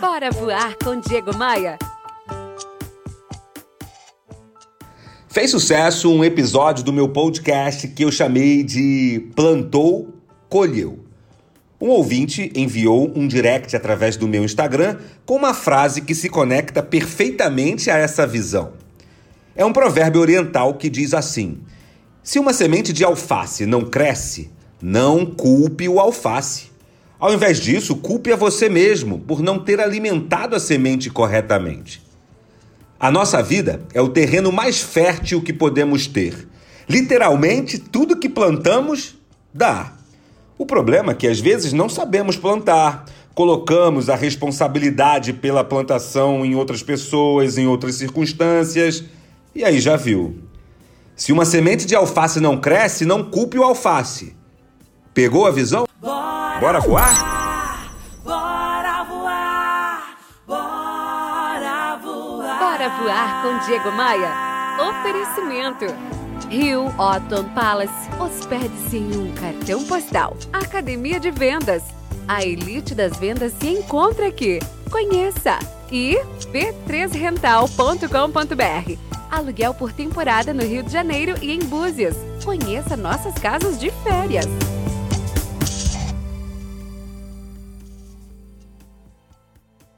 Bora voar com Diego Maia. Fez sucesso um episódio do meu podcast que eu chamei de Plantou, Colheu. Um ouvinte enviou um direct através do meu Instagram com uma frase que se conecta perfeitamente a essa visão. É um provérbio oriental que diz assim: Se uma semente de alface não cresce, não culpe o alface. Ao invés disso, culpe a você mesmo por não ter alimentado a semente corretamente. A nossa vida é o terreno mais fértil que podemos ter. Literalmente, tudo que plantamos dá. O problema é que às vezes não sabemos plantar, colocamos a responsabilidade pela plantação em outras pessoas, em outras circunstâncias, e aí já viu. Se uma semente de alface não cresce, não culpe o alface. Pegou a visão? Bora, Bora voar? Bora voar! Bora voar! Bora voar com Diego Maia. Oferecimento. Rio Otton Palace. Hospede-se em um cartão postal. Academia de Vendas. A elite das vendas se encontra aqui. Conheça. E b3rental.com.br. Aluguel por temporada no Rio de Janeiro e em Búzios. Conheça nossas casas de férias.